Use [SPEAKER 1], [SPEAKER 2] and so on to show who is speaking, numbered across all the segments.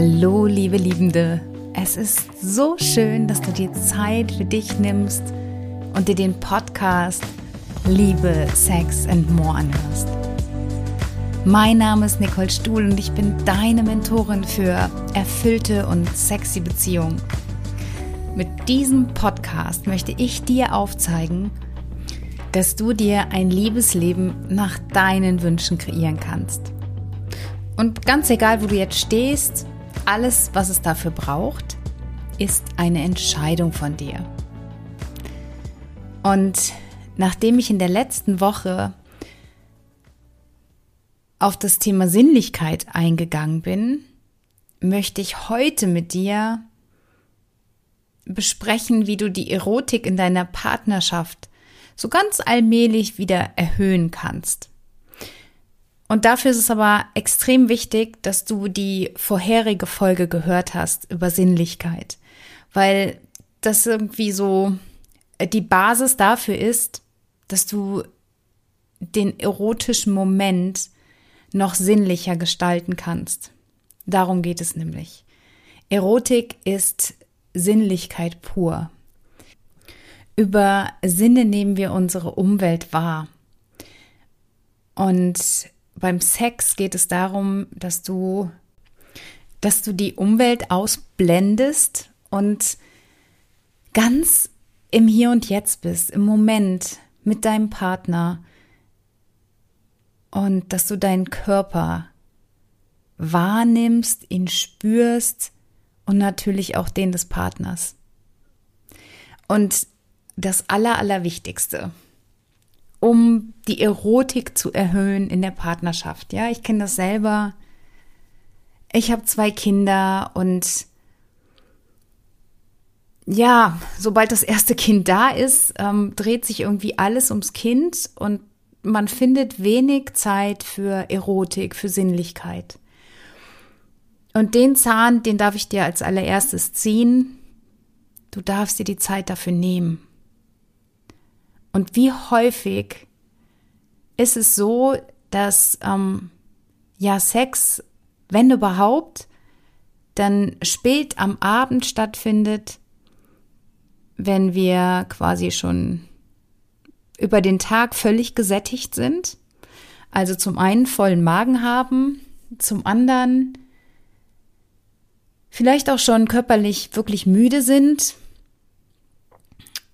[SPEAKER 1] Hallo, liebe Liebende. Es ist so schön, dass du dir Zeit für dich nimmst und dir den Podcast Liebe, Sex and More anhörst. Mein Name ist Nicole Stuhl und ich bin deine Mentorin für erfüllte und sexy Beziehungen. Mit diesem Podcast möchte ich dir aufzeigen, dass du dir ein Liebesleben nach deinen Wünschen kreieren kannst. Und ganz egal, wo du jetzt stehst, alles, was es dafür braucht, ist eine Entscheidung von dir. Und nachdem ich in der letzten Woche auf das Thema Sinnlichkeit eingegangen bin, möchte ich heute mit dir besprechen, wie du die Erotik in deiner Partnerschaft so ganz allmählich wieder erhöhen kannst. Und dafür ist es aber extrem wichtig, dass du die vorherige Folge gehört hast über Sinnlichkeit, weil das irgendwie so die Basis dafür ist, dass du den erotischen Moment noch sinnlicher gestalten kannst. Darum geht es nämlich. Erotik ist Sinnlichkeit pur. Über Sinne nehmen wir unsere Umwelt wahr. Und beim Sex geht es darum, dass du, dass du die Umwelt ausblendest und ganz im Hier und Jetzt bist, im Moment mit deinem Partner und dass du deinen Körper wahrnimmst, ihn spürst und natürlich auch den des Partners. Und das Aller, Allerwichtigste, um die Erotik zu erhöhen in der Partnerschaft. Ja, ich kenne das selber. Ich habe zwei Kinder und ja, sobald das erste Kind da ist, ähm, dreht sich irgendwie alles ums Kind und man findet wenig Zeit für Erotik, für Sinnlichkeit. Und den Zahn, den darf ich dir als allererstes ziehen. Du darfst dir die Zeit dafür nehmen. Und wie häufig ist es so, dass ähm, ja Sex, wenn überhaupt, dann spät am Abend stattfindet, wenn wir quasi schon über den Tag völlig gesättigt sind. Also zum einen vollen Magen haben, zum anderen vielleicht auch schon körperlich wirklich müde sind,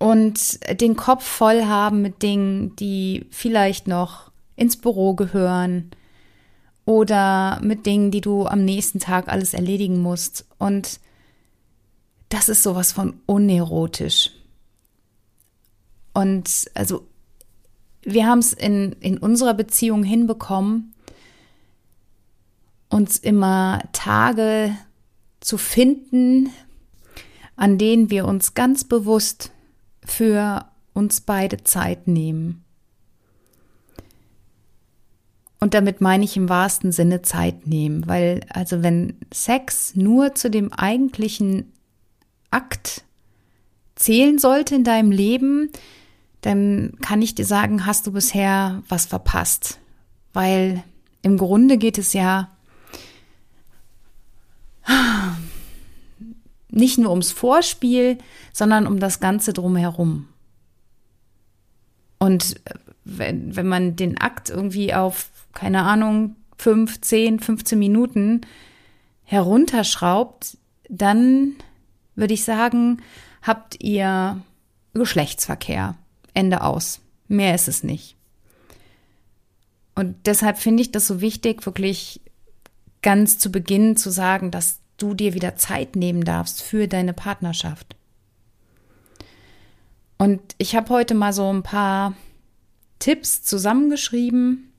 [SPEAKER 1] und den Kopf voll haben mit Dingen, die vielleicht noch ins Büro gehören oder mit Dingen, die du am nächsten Tag alles erledigen musst. Und das ist sowas von unerotisch. Und also wir haben es in, in unserer Beziehung hinbekommen, uns immer Tage zu finden, an denen wir uns ganz bewusst für uns beide Zeit nehmen. Und damit meine ich im wahrsten Sinne Zeit nehmen, weil also wenn Sex nur zu dem eigentlichen Akt zählen sollte in deinem Leben, dann kann ich dir sagen, hast du bisher was verpasst. Weil im Grunde geht es ja nicht nur ums Vorspiel, sondern um das Ganze drumherum. Und äh, wenn, wenn man den Akt irgendwie auf, keine Ahnung, 5, 10, 15 Minuten herunterschraubt, dann würde ich sagen, habt ihr Geschlechtsverkehr. Ende aus. Mehr ist es nicht. Und deshalb finde ich das so wichtig, wirklich ganz zu Beginn zu sagen, dass du dir wieder Zeit nehmen darfst für deine Partnerschaft. Und ich habe heute mal so ein paar Tipps zusammengeschrieben,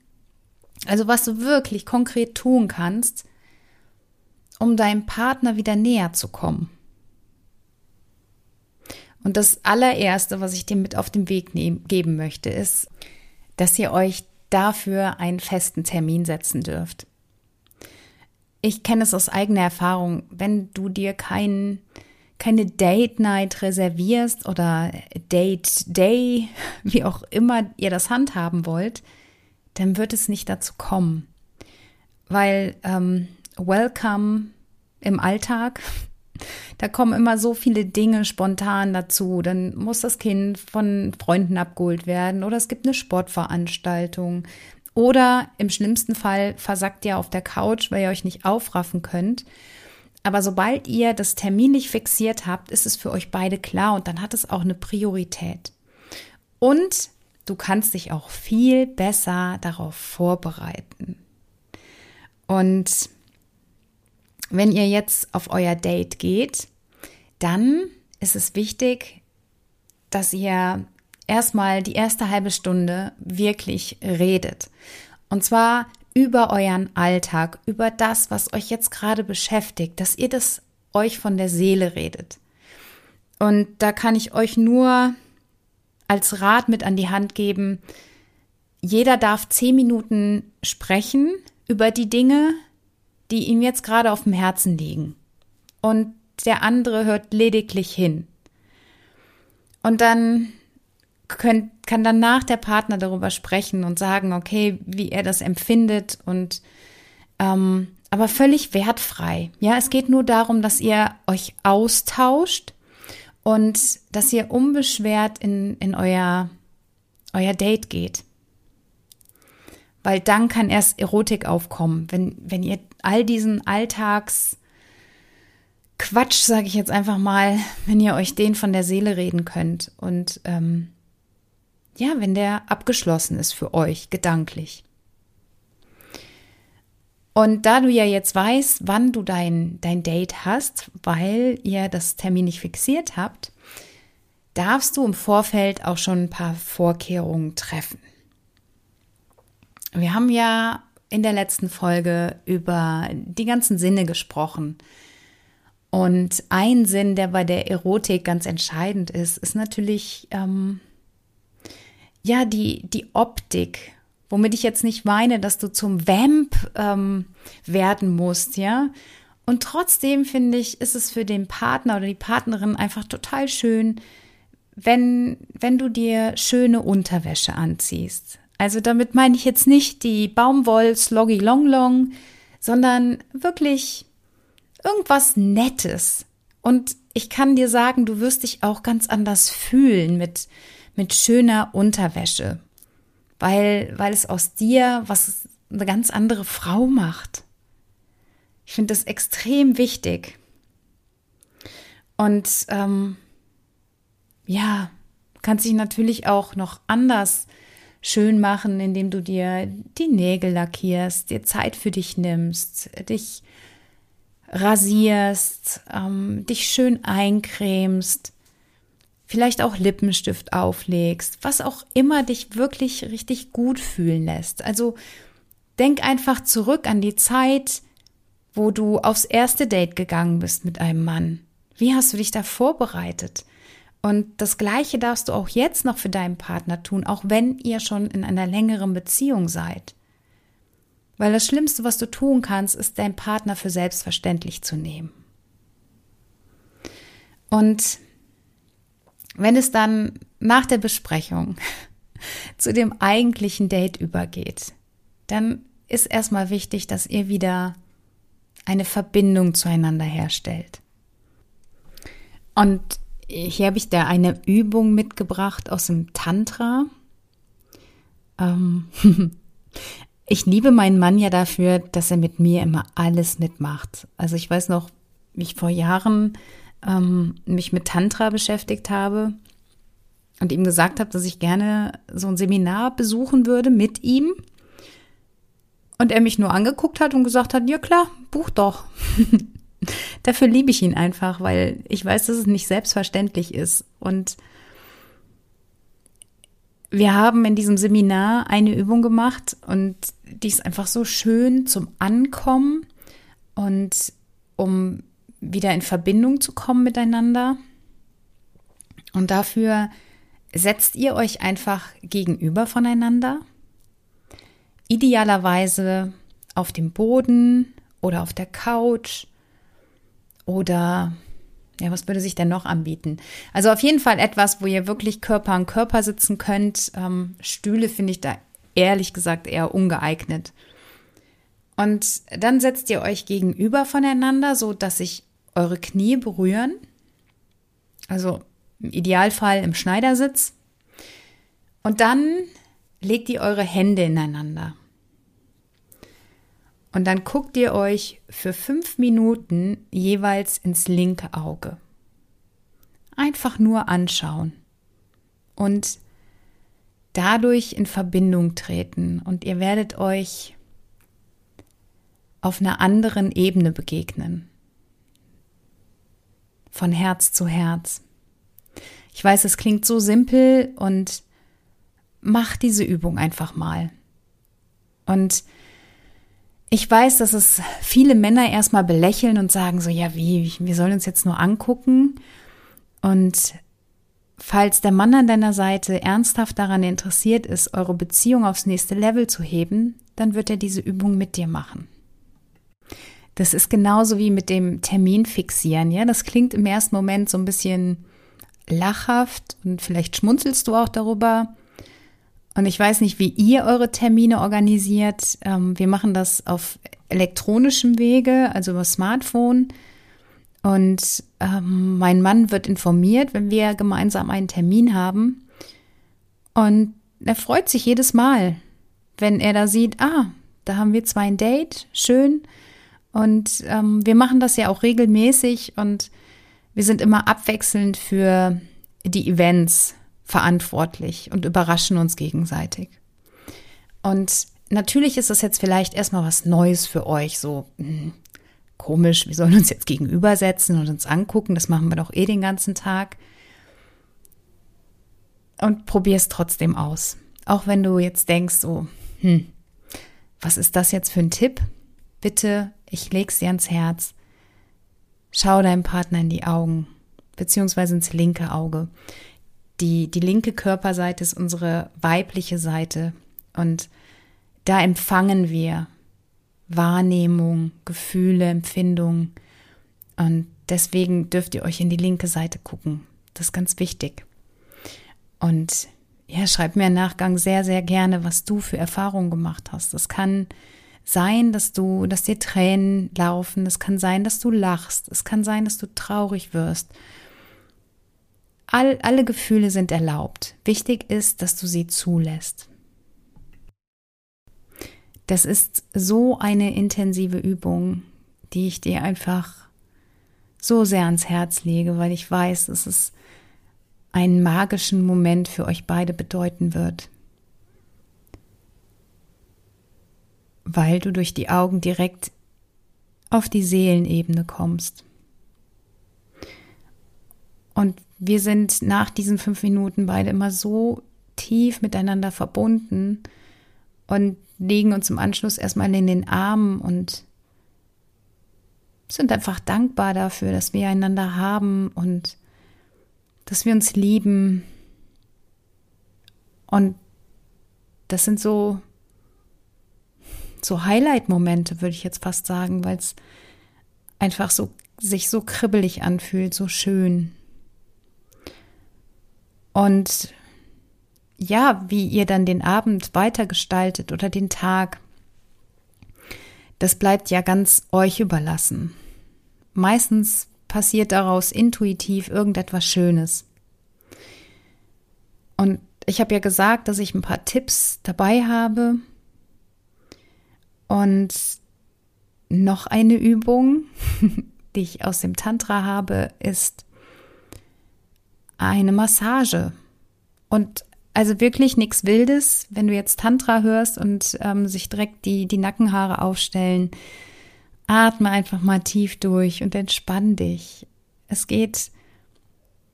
[SPEAKER 1] also was du wirklich konkret tun kannst, um deinem Partner wieder näher zu kommen. Und das allererste, was ich dir mit auf den Weg nehmen, geben möchte, ist, dass ihr euch dafür einen festen Termin setzen dürft ich kenne es aus eigener Erfahrung, wenn du dir kein, keine Date Night reservierst oder Date Day, wie auch immer ihr das handhaben wollt, dann wird es nicht dazu kommen. Weil ähm, Welcome im Alltag. Da kommen immer so viele Dinge spontan dazu. Dann muss das Kind von Freunden abgeholt werden oder es gibt eine Sportveranstaltung. Oder im schlimmsten Fall versackt ihr auf der Couch, weil ihr euch nicht aufraffen könnt. Aber sobald ihr das Termin nicht fixiert habt, ist es für euch beide klar und dann hat es auch eine Priorität. Und du kannst dich auch viel besser darauf vorbereiten. Und wenn ihr jetzt auf euer Date geht, dann ist es wichtig, dass ihr erstmal die erste halbe Stunde wirklich redet. Und zwar über euren Alltag, über das, was euch jetzt gerade beschäftigt, dass ihr das euch von der Seele redet. Und da kann ich euch nur als Rat mit an die Hand geben, jeder darf zehn Minuten sprechen über die Dinge, die ihm jetzt gerade auf dem Herzen liegen. Und der andere hört lediglich hin. Und dann könnt, kann danach der Partner darüber sprechen und sagen, okay, wie er das empfindet und ähm, aber völlig wertfrei. Ja, es geht nur darum, dass ihr euch austauscht und dass ihr unbeschwert in, in euer, euer Date geht. Weil dann kann erst Erotik aufkommen, wenn, wenn ihr all diesen Alltags Quatsch, sage ich jetzt einfach mal, wenn ihr euch den von der Seele reden könnt und ähm, ja, wenn der abgeschlossen ist für euch gedanklich. Und da du ja jetzt weißt, wann du dein, dein Date hast, weil ihr das Termin nicht fixiert habt, darfst du im Vorfeld auch schon ein paar Vorkehrungen treffen. Wir haben ja in der letzten Folge über die ganzen Sinne gesprochen. Und ein Sinn, der bei der Erotik ganz entscheidend ist, ist natürlich ähm, ja die, die Optik. Womit ich jetzt nicht meine, dass du zum Vamp ähm, werden musst, ja. Und trotzdem finde ich, ist es für den Partner oder die Partnerin einfach total schön, wenn, wenn du dir schöne Unterwäsche anziehst. Also damit meine ich jetzt nicht die Baumwoll Sloggy Long Long, sondern wirklich irgendwas Nettes. Und ich kann dir sagen, du wirst dich auch ganz anders fühlen mit, mit schöner Unterwäsche, weil, weil es aus dir was eine ganz andere Frau macht. Ich finde das extrem wichtig. Und ähm, ja, kannst dich natürlich auch noch anders schön machen, indem du dir die Nägel lackierst, dir Zeit für dich nimmst, dich rasierst, ähm, dich schön eincremst, vielleicht auch Lippenstift auflegst, was auch immer dich wirklich richtig gut fühlen lässt. Also denk einfach zurück an die Zeit, wo du aufs erste Date gegangen bist mit einem Mann. Wie hast du dich da vorbereitet? Und das Gleiche darfst du auch jetzt noch für deinen Partner tun, auch wenn ihr schon in einer längeren Beziehung seid. Weil das Schlimmste, was du tun kannst, ist deinen Partner für selbstverständlich zu nehmen. Und wenn es dann nach der Besprechung zu dem eigentlichen Date übergeht, dann ist erstmal wichtig, dass ihr wieder eine Verbindung zueinander herstellt. Und hier habe ich da eine Übung mitgebracht aus dem Tantra. Ähm, ich liebe meinen Mann ja dafür, dass er mit mir immer alles mitmacht. Also ich weiß noch, wie ich vor Jahren ähm, mich mit Tantra beschäftigt habe und ihm gesagt habe, dass ich gerne so ein Seminar besuchen würde mit ihm. Und er mich nur angeguckt hat und gesagt hat, ja klar, buch doch. Dafür liebe ich ihn einfach, weil ich weiß, dass es nicht selbstverständlich ist. Und wir haben in diesem Seminar eine Übung gemacht und die ist einfach so schön zum Ankommen und um wieder in Verbindung zu kommen miteinander. Und dafür setzt ihr euch einfach gegenüber voneinander. Idealerweise auf dem Boden oder auf der Couch oder ja, was würde sich denn noch anbieten? Also auf jeden Fall etwas, wo ihr wirklich Körper an Körper sitzen könnt. Ähm, Stühle finde ich da ehrlich gesagt eher ungeeignet. Und dann setzt ihr euch gegenüber voneinander, so dass sich eure Knie berühren. Also im Idealfall im Schneidersitz. Und dann legt ihr eure Hände ineinander. Und dann guckt ihr euch für fünf Minuten jeweils ins linke Auge. Einfach nur anschauen. Und dadurch in Verbindung treten. Und ihr werdet euch auf einer anderen Ebene begegnen. Von Herz zu Herz. Ich weiß, es klingt so simpel und mach diese Übung einfach mal. Und ich weiß, dass es viele Männer erstmal belächeln und sagen so, ja, wie, wir sollen uns jetzt nur angucken. Und falls der Mann an deiner Seite ernsthaft daran interessiert ist, eure Beziehung aufs nächste Level zu heben, dann wird er diese Übung mit dir machen. Das ist genauso wie mit dem Termin fixieren, ja. Das klingt im ersten Moment so ein bisschen lachhaft und vielleicht schmunzelst du auch darüber. Und ich weiß nicht, wie ihr eure Termine organisiert. Ähm, wir machen das auf elektronischem Wege, also über Smartphone. Und ähm, mein Mann wird informiert, wenn wir gemeinsam einen Termin haben. Und er freut sich jedes Mal, wenn er da sieht, ah, da haben wir zwei ein Date, schön. Und ähm, wir machen das ja auch regelmäßig und wir sind immer abwechselnd für die Events verantwortlich und überraschen uns gegenseitig. Und natürlich ist das jetzt vielleicht erstmal was Neues für euch, so hm, komisch, wir sollen uns jetzt gegenübersetzen und uns angucken, das machen wir doch eh den ganzen Tag. Und probier es trotzdem aus. Auch wenn du jetzt denkst, so, hm, was ist das jetzt für ein Tipp? Bitte, ich leg's dir ans Herz. Schau deinem Partner in die Augen, beziehungsweise ins linke Auge. Die, die linke Körperseite ist unsere weibliche Seite und da empfangen wir Wahrnehmung, Gefühle, Empfindungen und deswegen dürft ihr euch in die linke Seite gucken. Das ist ganz wichtig. Und ja, schreib mir im Nachgang sehr, sehr gerne, was du für Erfahrungen gemacht hast. Das kann sein, dass du, dass dir Tränen laufen. Es kann sein, dass du lachst. Es kann sein, dass du traurig wirst. All, alle Gefühle sind erlaubt. Wichtig ist, dass du sie zulässt. Das ist so eine intensive Übung, die ich dir einfach so sehr ans Herz lege, weil ich weiß, dass es einen magischen Moment für euch beide bedeuten wird. Weil du durch die Augen direkt auf die Seelenebene kommst. Und wir sind nach diesen fünf Minuten beide immer so tief miteinander verbunden und legen uns im Anschluss erstmal in den Armen und sind einfach dankbar dafür, dass wir einander haben und dass wir uns lieben. Und das sind so, so Highlight-Momente, würde ich jetzt fast sagen, weil es einfach so sich so kribbelig anfühlt, so schön. Und ja, wie ihr dann den Abend weitergestaltet oder den Tag, das bleibt ja ganz euch überlassen. Meistens passiert daraus intuitiv irgendetwas Schönes. Und ich habe ja gesagt, dass ich ein paar Tipps dabei habe. Und noch eine Übung, die ich aus dem Tantra habe, ist eine Massage. Und also wirklich nichts Wildes, wenn du jetzt Tantra hörst und ähm, sich direkt die, die Nackenhaare aufstellen. Atme einfach mal tief durch und entspann dich. Es geht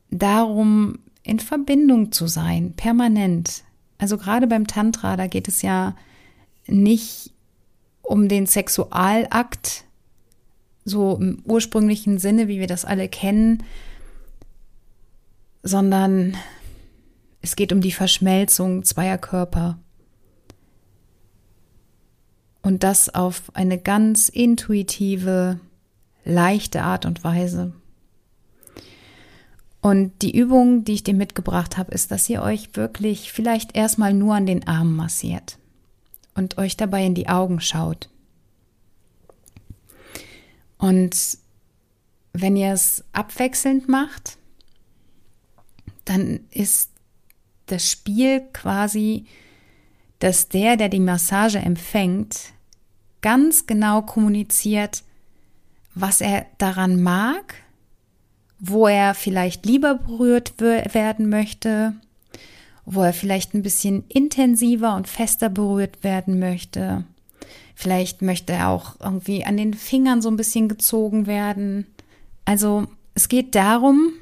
[SPEAKER 1] darum, in Verbindung zu sein, permanent. Also gerade beim Tantra, da geht es ja nicht um den Sexualakt, so im ursprünglichen Sinne, wie wir das alle kennen, sondern es geht um die Verschmelzung zweier Körper. Und das auf eine ganz intuitive, leichte Art und Weise. Und die Übung, die ich dir mitgebracht habe, ist, dass ihr euch wirklich vielleicht erstmal nur an den Armen massiert und euch dabei in die Augen schaut. Und wenn ihr es abwechselnd macht, dann ist das Spiel quasi, dass der, der die Massage empfängt, ganz genau kommuniziert, was er daran mag, wo er vielleicht lieber berührt werden möchte, wo er vielleicht ein bisschen intensiver und fester berührt werden möchte. Vielleicht möchte er auch irgendwie an den Fingern so ein bisschen gezogen werden. Also es geht darum,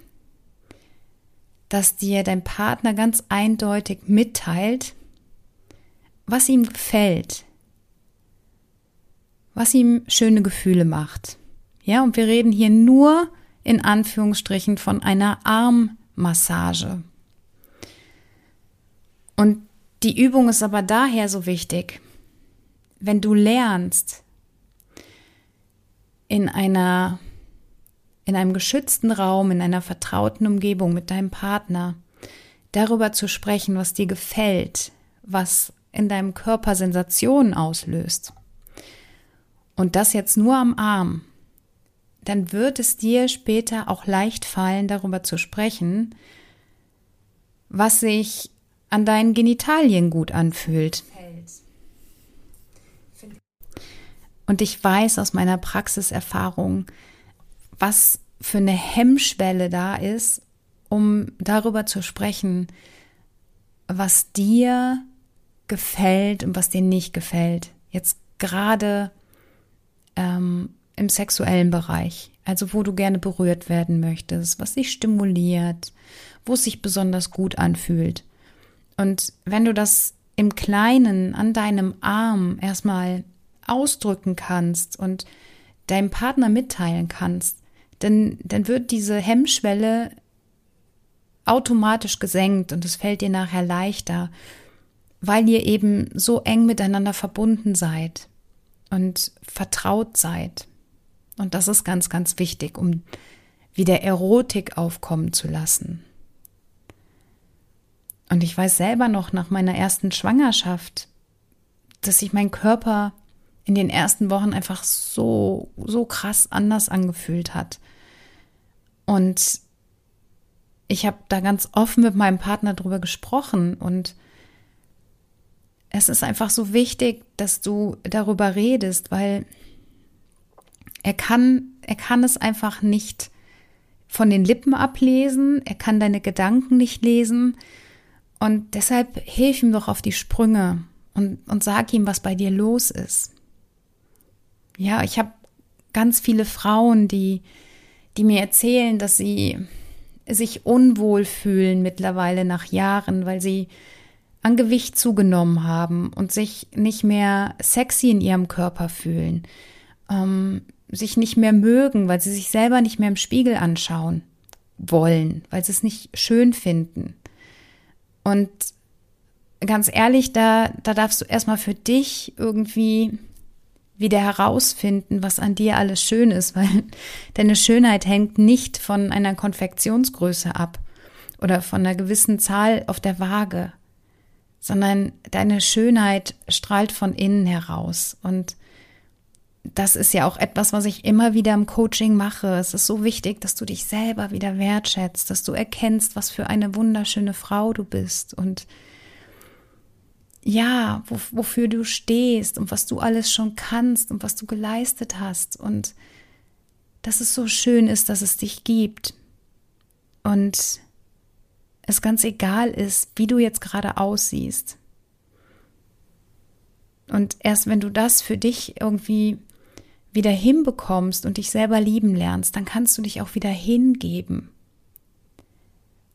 [SPEAKER 1] dass dir dein Partner ganz eindeutig mitteilt, was ihm gefällt, was ihm schöne Gefühle macht. Ja, und wir reden hier nur in Anführungsstrichen von einer Armmassage. Und die Übung ist aber daher so wichtig, wenn du lernst, in einer in einem geschützten Raum, in einer vertrauten Umgebung mit deinem Partner darüber zu sprechen, was dir gefällt, was in deinem Körper Sensationen auslöst. Und das jetzt nur am Arm, dann wird es dir später auch leicht fallen, darüber zu sprechen, was sich an deinen Genitalien gut anfühlt. Und ich weiß aus meiner Praxiserfahrung, was für eine Hemmschwelle da ist, um darüber zu sprechen, was dir gefällt und was dir nicht gefällt. Jetzt gerade ähm, im sexuellen Bereich, also wo du gerne berührt werden möchtest, was dich stimuliert, wo es sich besonders gut anfühlt. Und wenn du das im Kleinen an deinem Arm erstmal ausdrücken kannst und deinem Partner mitteilen kannst, dann, dann wird diese Hemmschwelle automatisch gesenkt und es fällt dir nachher leichter, weil ihr eben so eng miteinander verbunden seid und vertraut seid. Und das ist ganz, ganz wichtig, um wieder Erotik aufkommen zu lassen. Und ich weiß selber noch nach meiner ersten Schwangerschaft, dass sich mein Körper in den ersten Wochen einfach so, so krass anders angefühlt hat. Und ich habe da ganz offen mit meinem Partner drüber gesprochen und es ist einfach so wichtig, dass du darüber redest, weil er kann, er kann es einfach nicht von den Lippen ablesen, er kann deine Gedanken nicht lesen und deshalb hilf ihm doch auf die Sprünge und, und sag ihm, was bei dir los ist. Ja, ich habe ganz viele Frauen, die die mir erzählen, dass sie sich unwohl fühlen mittlerweile nach Jahren, weil sie an Gewicht zugenommen haben und sich nicht mehr sexy in ihrem Körper fühlen, ähm, sich nicht mehr mögen, weil sie sich selber nicht mehr im Spiegel anschauen wollen, weil sie es nicht schön finden. Und ganz ehrlich, da, da darfst du erstmal für dich irgendwie wieder herausfinden, was an dir alles schön ist, weil deine Schönheit hängt nicht von einer Konfektionsgröße ab oder von einer gewissen Zahl auf der Waage, sondern deine Schönheit strahlt von innen heraus. Und das ist ja auch etwas, was ich immer wieder im Coaching mache. Es ist so wichtig, dass du dich selber wieder wertschätzt, dass du erkennst, was für eine wunderschöne Frau du bist und ja, wo, wofür du stehst und was du alles schon kannst und was du geleistet hast und dass es so schön ist, dass es dich gibt und es ganz egal ist, wie du jetzt gerade aussiehst. Und erst wenn du das für dich irgendwie wieder hinbekommst und dich selber lieben lernst, dann kannst du dich auch wieder hingeben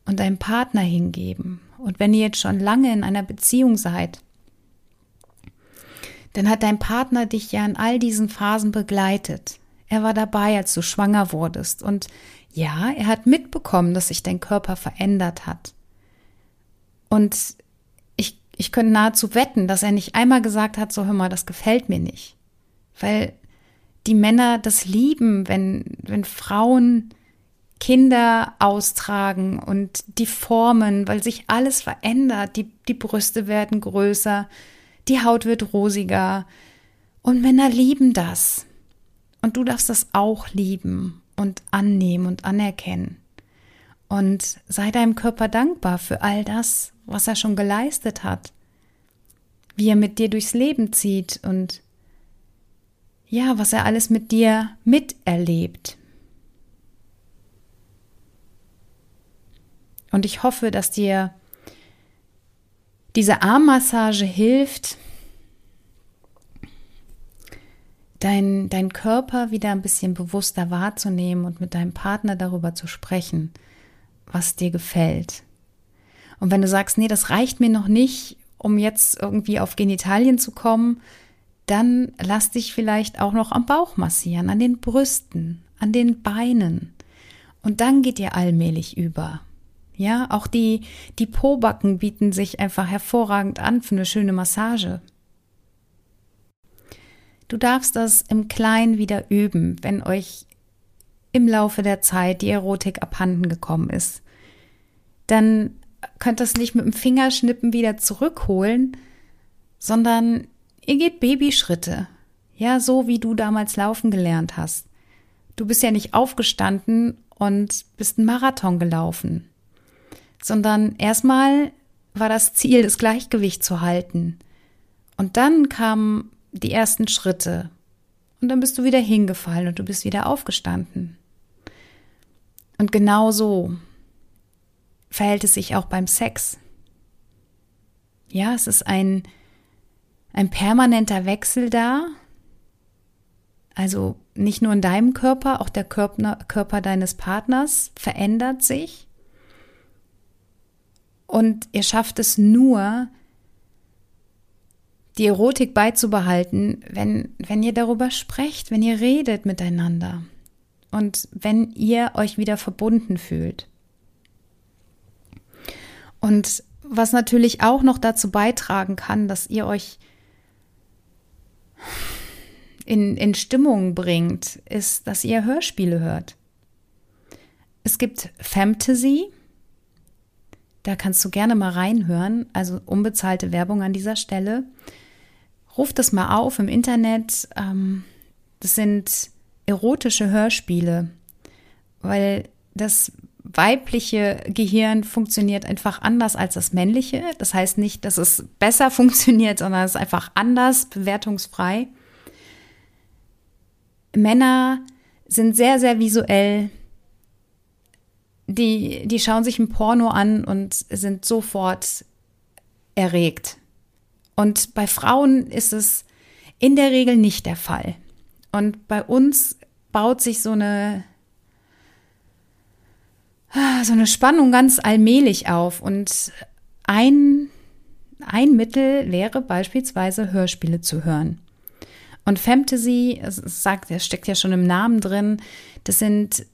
[SPEAKER 1] und deinem Partner hingeben und wenn ihr jetzt schon lange in einer Beziehung seid, dann hat dein Partner dich ja in all diesen Phasen begleitet. Er war dabei, als du schwanger wurdest. Und ja, er hat mitbekommen, dass sich dein Körper verändert hat. Und ich, ich könnte nahezu wetten, dass er nicht einmal gesagt hat, so hör mal, das gefällt mir nicht. Weil die Männer das lieben, wenn, wenn Frauen Kinder austragen und die Formen, weil sich alles verändert. Die, die Brüste werden größer, die Haut wird rosiger. Und Männer lieben das. Und du darfst das auch lieben und annehmen und anerkennen. Und sei deinem Körper dankbar für all das, was er schon geleistet hat, wie er mit dir durchs Leben zieht und ja, was er alles mit dir miterlebt. Und ich hoffe, dass dir diese Armmassage hilft, dein, dein Körper wieder ein bisschen bewusster wahrzunehmen und mit deinem Partner darüber zu sprechen, was dir gefällt. Und wenn du sagst, nee, das reicht mir noch nicht, um jetzt irgendwie auf Genitalien zu kommen, dann lass dich vielleicht auch noch am Bauch massieren, an den Brüsten, an den Beinen. Und dann geht ihr allmählich über. Ja, auch die, die Pobacken bieten sich einfach hervorragend an für eine schöne Massage. Du darfst das im Kleinen wieder üben, wenn euch im Laufe der Zeit die Erotik abhanden gekommen ist. Dann könnt ihr es nicht mit dem Fingerschnippen wieder zurückholen, sondern ihr geht Babyschritte. Ja, so wie du damals laufen gelernt hast. Du bist ja nicht aufgestanden und bist einen Marathon gelaufen, sondern erstmal war das Ziel, das Gleichgewicht zu halten. Und dann kamen die ersten Schritte. Und dann bist du wieder hingefallen und du bist wieder aufgestanden. Und genau so verhält es sich auch beim Sex. Ja, es ist ein, ein permanenter Wechsel da. Also nicht nur in deinem Körper, auch der Körper, Körper deines Partners verändert sich. Und ihr schafft es nur, die Erotik beizubehalten, wenn, wenn ihr darüber sprecht, wenn ihr redet miteinander und wenn ihr euch wieder verbunden fühlt. Und was natürlich auch noch dazu beitragen kann, dass ihr euch in, in Stimmung bringt, ist, dass ihr Hörspiele hört. Es gibt Fantasy, da kannst du gerne mal reinhören, also unbezahlte Werbung an dieser Stelle. Ruf das mal auf im Internet. Ähm, das sind erotische Hörspiele, weil das weibliche Gehirn funktioniert einfach anders als das männliche. Das heißt nicht, dass es besser funktioniert, sondern es ist einfach anders, bewertungsfrei. Männer sind sehr, sehr visuell. Die, die schauen sich ein Porno an und sind sofort erregt. Und bei Frauen ist es in der Regel nicht der Fall. Und bei uns baut sich so eine, so eine Spannung ganz allmählich auf. Und ein, ein Mittel wäre beispielsweise Hörspiele zu hören. Und Fantasy, es sagt, das steckt ja schon im Namen drin, das sind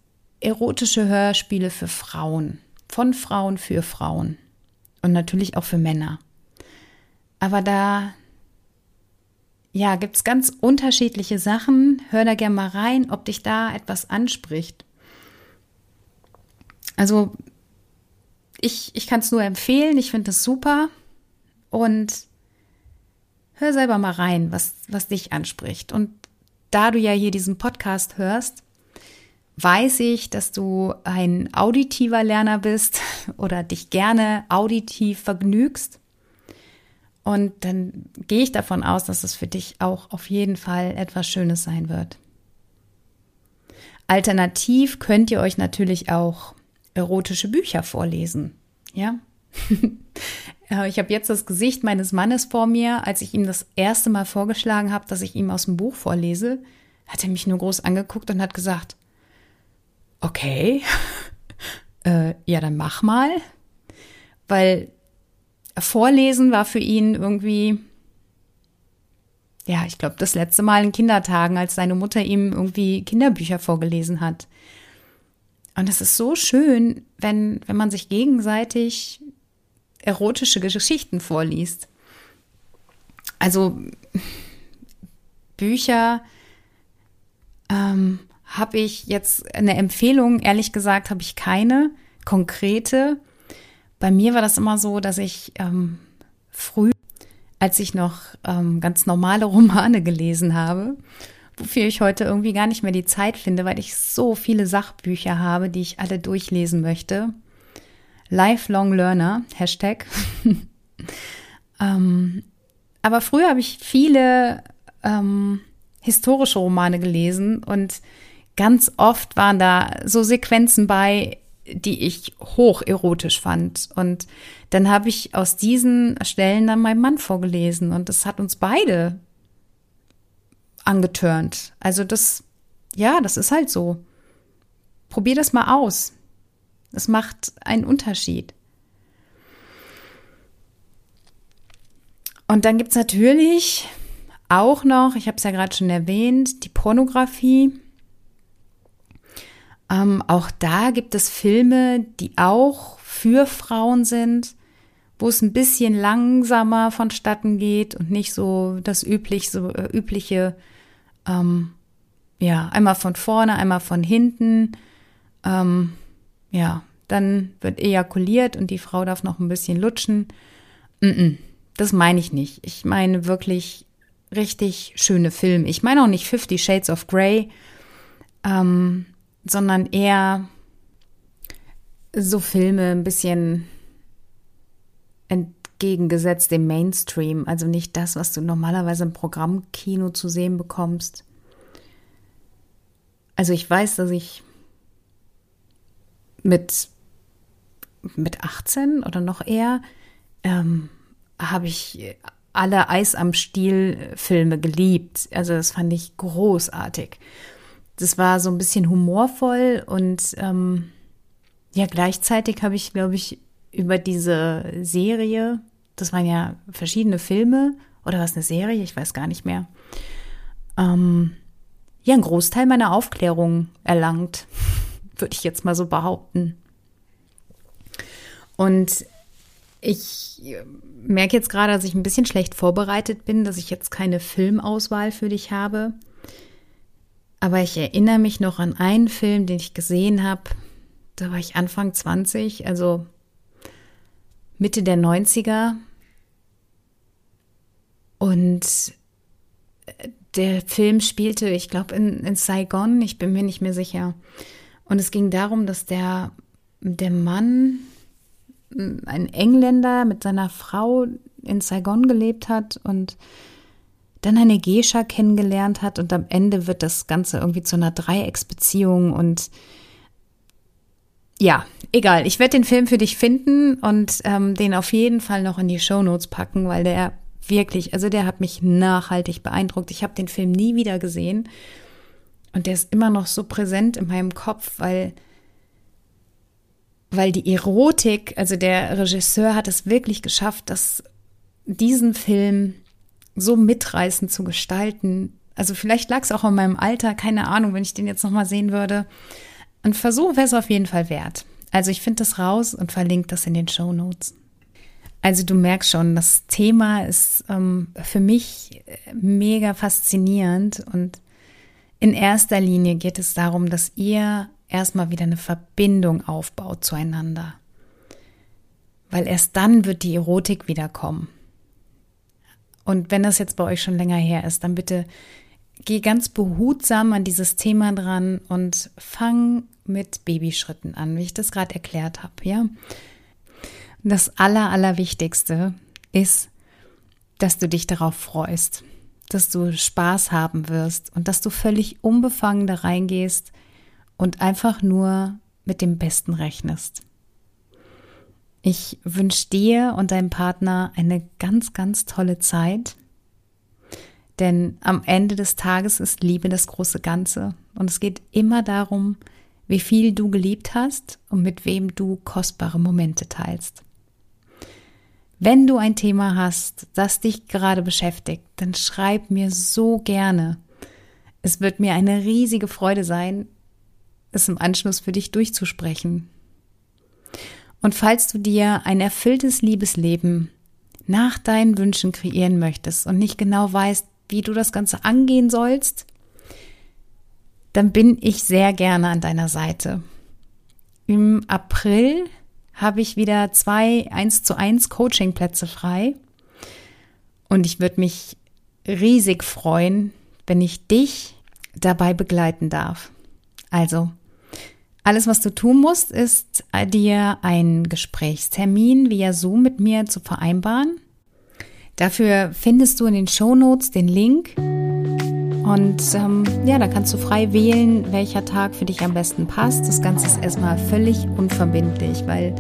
[SPEAKER 1] erotische Hörspiele für Frauen, von Frauen für Frauen und natürlich auch für Männer. Aber da, ja, gibt es ganz unterschiedliche Sachen. Hör da gerne mal rein, ob dich da etwas anspricht. Also, ich, ich kann es nur empfehlen. Ich finde es super. Und hör selber mal rein, was, was dich anspricht. Und da du ja hier diesen Podcast hörst, weiß ich, dass du ein auditiver Lerner bist oder dich gerne auditiv vergnügst. Und dann gehe ich davon aus, dass es für dich auch auf jeden Fall etwas Schönes sein wird. Alternativ könnt ihr euch natürlich auch erotische Bücher vorlesen. Ja? ich habe jetzt das Gesicht meines Mannes vor mir, als ich ihm das erste Mal vorgeschlagen habe, dass ich ihm aus dem Buch vorlese, hat er mich nur groß angeguckt und hat gesagt, okay, äh, ja, dann mach mal, weil Vorlesen war für ihn irgendwie, ja, ich glaube, das letzte Mal in Kindertagen, als seine Mutter ihm irgendwie Kinderbücher vorgelesen hat. Und es ist so schön, wenn, wenn man sich gegenseitig erotische Geschichten vorliest. Also Bücher ähm, habe ich jetzt eine Empfehlung, ehrlich gesagt, habe ich keine konkrete. Bei mir war das immer so, dass ich ähm, früh, als ich noch ähm, ganz normale Romane gelesen habe, wofür ich heute irgendwie gar nicht mehr die Zeit finde, weil ich so viele Sachbücher habe, die ich alle durchlesen möchte. Lifelong Learner, Hashtag. ähm, aber früher habe ich viele ähm, historische Romane gelesen und ganz oft waren da so Sequenzen bei, die ich hoch erotisch fand. Und dann habe ich aus diesen Stellen dann meinem Mann vorgelesen und das hat uns beide angetörnt. Also das, ja, das ist halt so. Probier das mal aus. Das macht einen Unterschied. Und dann gibt es natürlich auch noch, ich habe es ja gerade schon erwähnt, die Pornografie. Ähm, auch da gibt es Filme, die auch für Frauen sind, wo es ein bisschen langsamer vonstatten geht und nicht so das üblich, so, äh, übliche, ähm, ja, einmal von vorne, einmal von hinten. Ähm, ja, dann wird ejakuliert und die Frau darf noch ein bisschen lutschen. Mm -mm, das meine ich nicht. Ich meine wirklich richtig schöne Filme. Ich meine auch nicht Fifty Shades of Grey, ähm, sondern eher so Filme ein bisschen entgegengesetzt dem Mainstream. Also nicht das, was du normalerweise im Programmkino zu sehen bekommst. Also ich weiß, dass ich mit, mit 18 oder noch eher ähm, habe ich alle Eis am Stiel Filme geliebt. Also das fand ich großartig. Das war so ein bisschen humorvoll und ähm, ja, gleichzeitig habe ich, glaube ich, über diese Serie, das waren ja verschiedene Filme oder was eine Serie, ich weiß gar nicht mehr, ähm, ja, einen Großteil meiner Aufklärung erlangt, würde ich jetzt mal so behaupten. Und ich merke jetzt gerade, dass ich ein bisschen schlecht vorbereitet bin, dass ich jetzt keine Filmauswahl für dich habe. Aber ich erinnere mich noch an einen Film, den ich gesehen habe. Da war ich Anfang 20, also Mitte der 90er. Und der Film spielte, ich glaube, in, in Saigon, ich bin mir nicht mehr sicher. Und es ging darum, dass der, der Mann ein Engländer mit seiner Frau in Saigon gelebt hat und dann eine Gescha kennengelernt hat und am Ende wird das Ganze irgendwie zu einer Dreiecksbeziehung und ja, egal. Ich werde den Film für dich finden und ähm, den auf jeden Fall noch in die Show Notes packen, weil der wirklich, also der hat mich nachhaltig beeindruckt. Ich habe den Film nie wieder gesehen und der ist immer noch so präsent in meinem Kopf, weil weil die Erotik, also der Regisseur hat es wirklich geschafft, dass diesen Film so mitreißend zu gestalten. Also vielleicht lag es auch an meinem Alter, keine Ahnung, wenn ich den jetzt nochmal sehen würde. Ein Versuch wäre es auf jeden Fall wert. Also ich finde das raus und verlinke das in den Show Notes. Also du merkst schon, das Thema ist ähm, für mich mega faszinierend und in erster Linie geht es darum, dass ihr erstmal wieder eine Verbindung aufbaut zueinander. Weil erst dann wird die Erotik wiederkommen. Und wenn das jetzt bei euch schon länger her ist, dann bitte geh ganz behutsam an dieses Thema dran und fang mit Babyschritten an, wie ich das gerade erklärt habe, ja. Das aller, allerwichtigste ist, dass du dich darauf freust, dass du Spaß haben wirst und dass du völlig unbefangen da reingehst und einfach nur mit dem Besten rechnest. Ich wünsche dir und deinem Partner eine ganz, ganz tolle Zeit, denn am Ende des Tages ist Liebe das große Ganze und es geht immer darum, wie viel du geliebt hast und mit wem du kostbare Momente teilst. Wenn du ein Thema hast, das dich gerade beschäftigt, dann schreib mir so gerne. Es wird mir eine riesige Freude sein, es im Anschluss für dich durchzusprechen. Und falls du dir ein erfülltes Liebesleben nach deinen Wünschen kreieren möchtest und nicht genau weißt, wie du das Ganze angehen sollst, dann bin ich sehr gerne an deiner Seite. Im April habe ich wieder zwei 1 zu 1 Coaching-Plätze frei. Und ich würde mich riesig freuen, wenn ich dich dabei begleiten darf. Also, alles, was du tun musst, ist dir einen Gesprächstermin via Zoom mit mir zu vereinbaren. Dafür findest du in den Show Notes den Link. Und ähm, ja, da kannst du frei wählen, welcher Tag für dich am besten passt. Das Ganze ist erstmal völlig unverbindlich, weil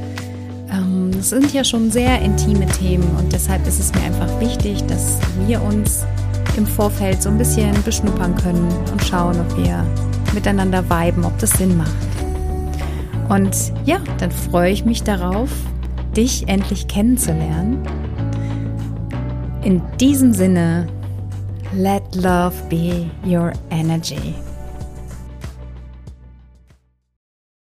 [SPEAKER 1] ähm, das sind ja schon sehr intime Themen und deshalb ist es mir einfach wichtig, dass wir uns im Vorfeld so ein bisschen beschnuppern können und schauen, ob wir miteinander viben, ob das Sinn macht. Und ja, dann freue ich mich darauf, dich endlich kennenzulernen. In diesem Sinne, let love be your energy.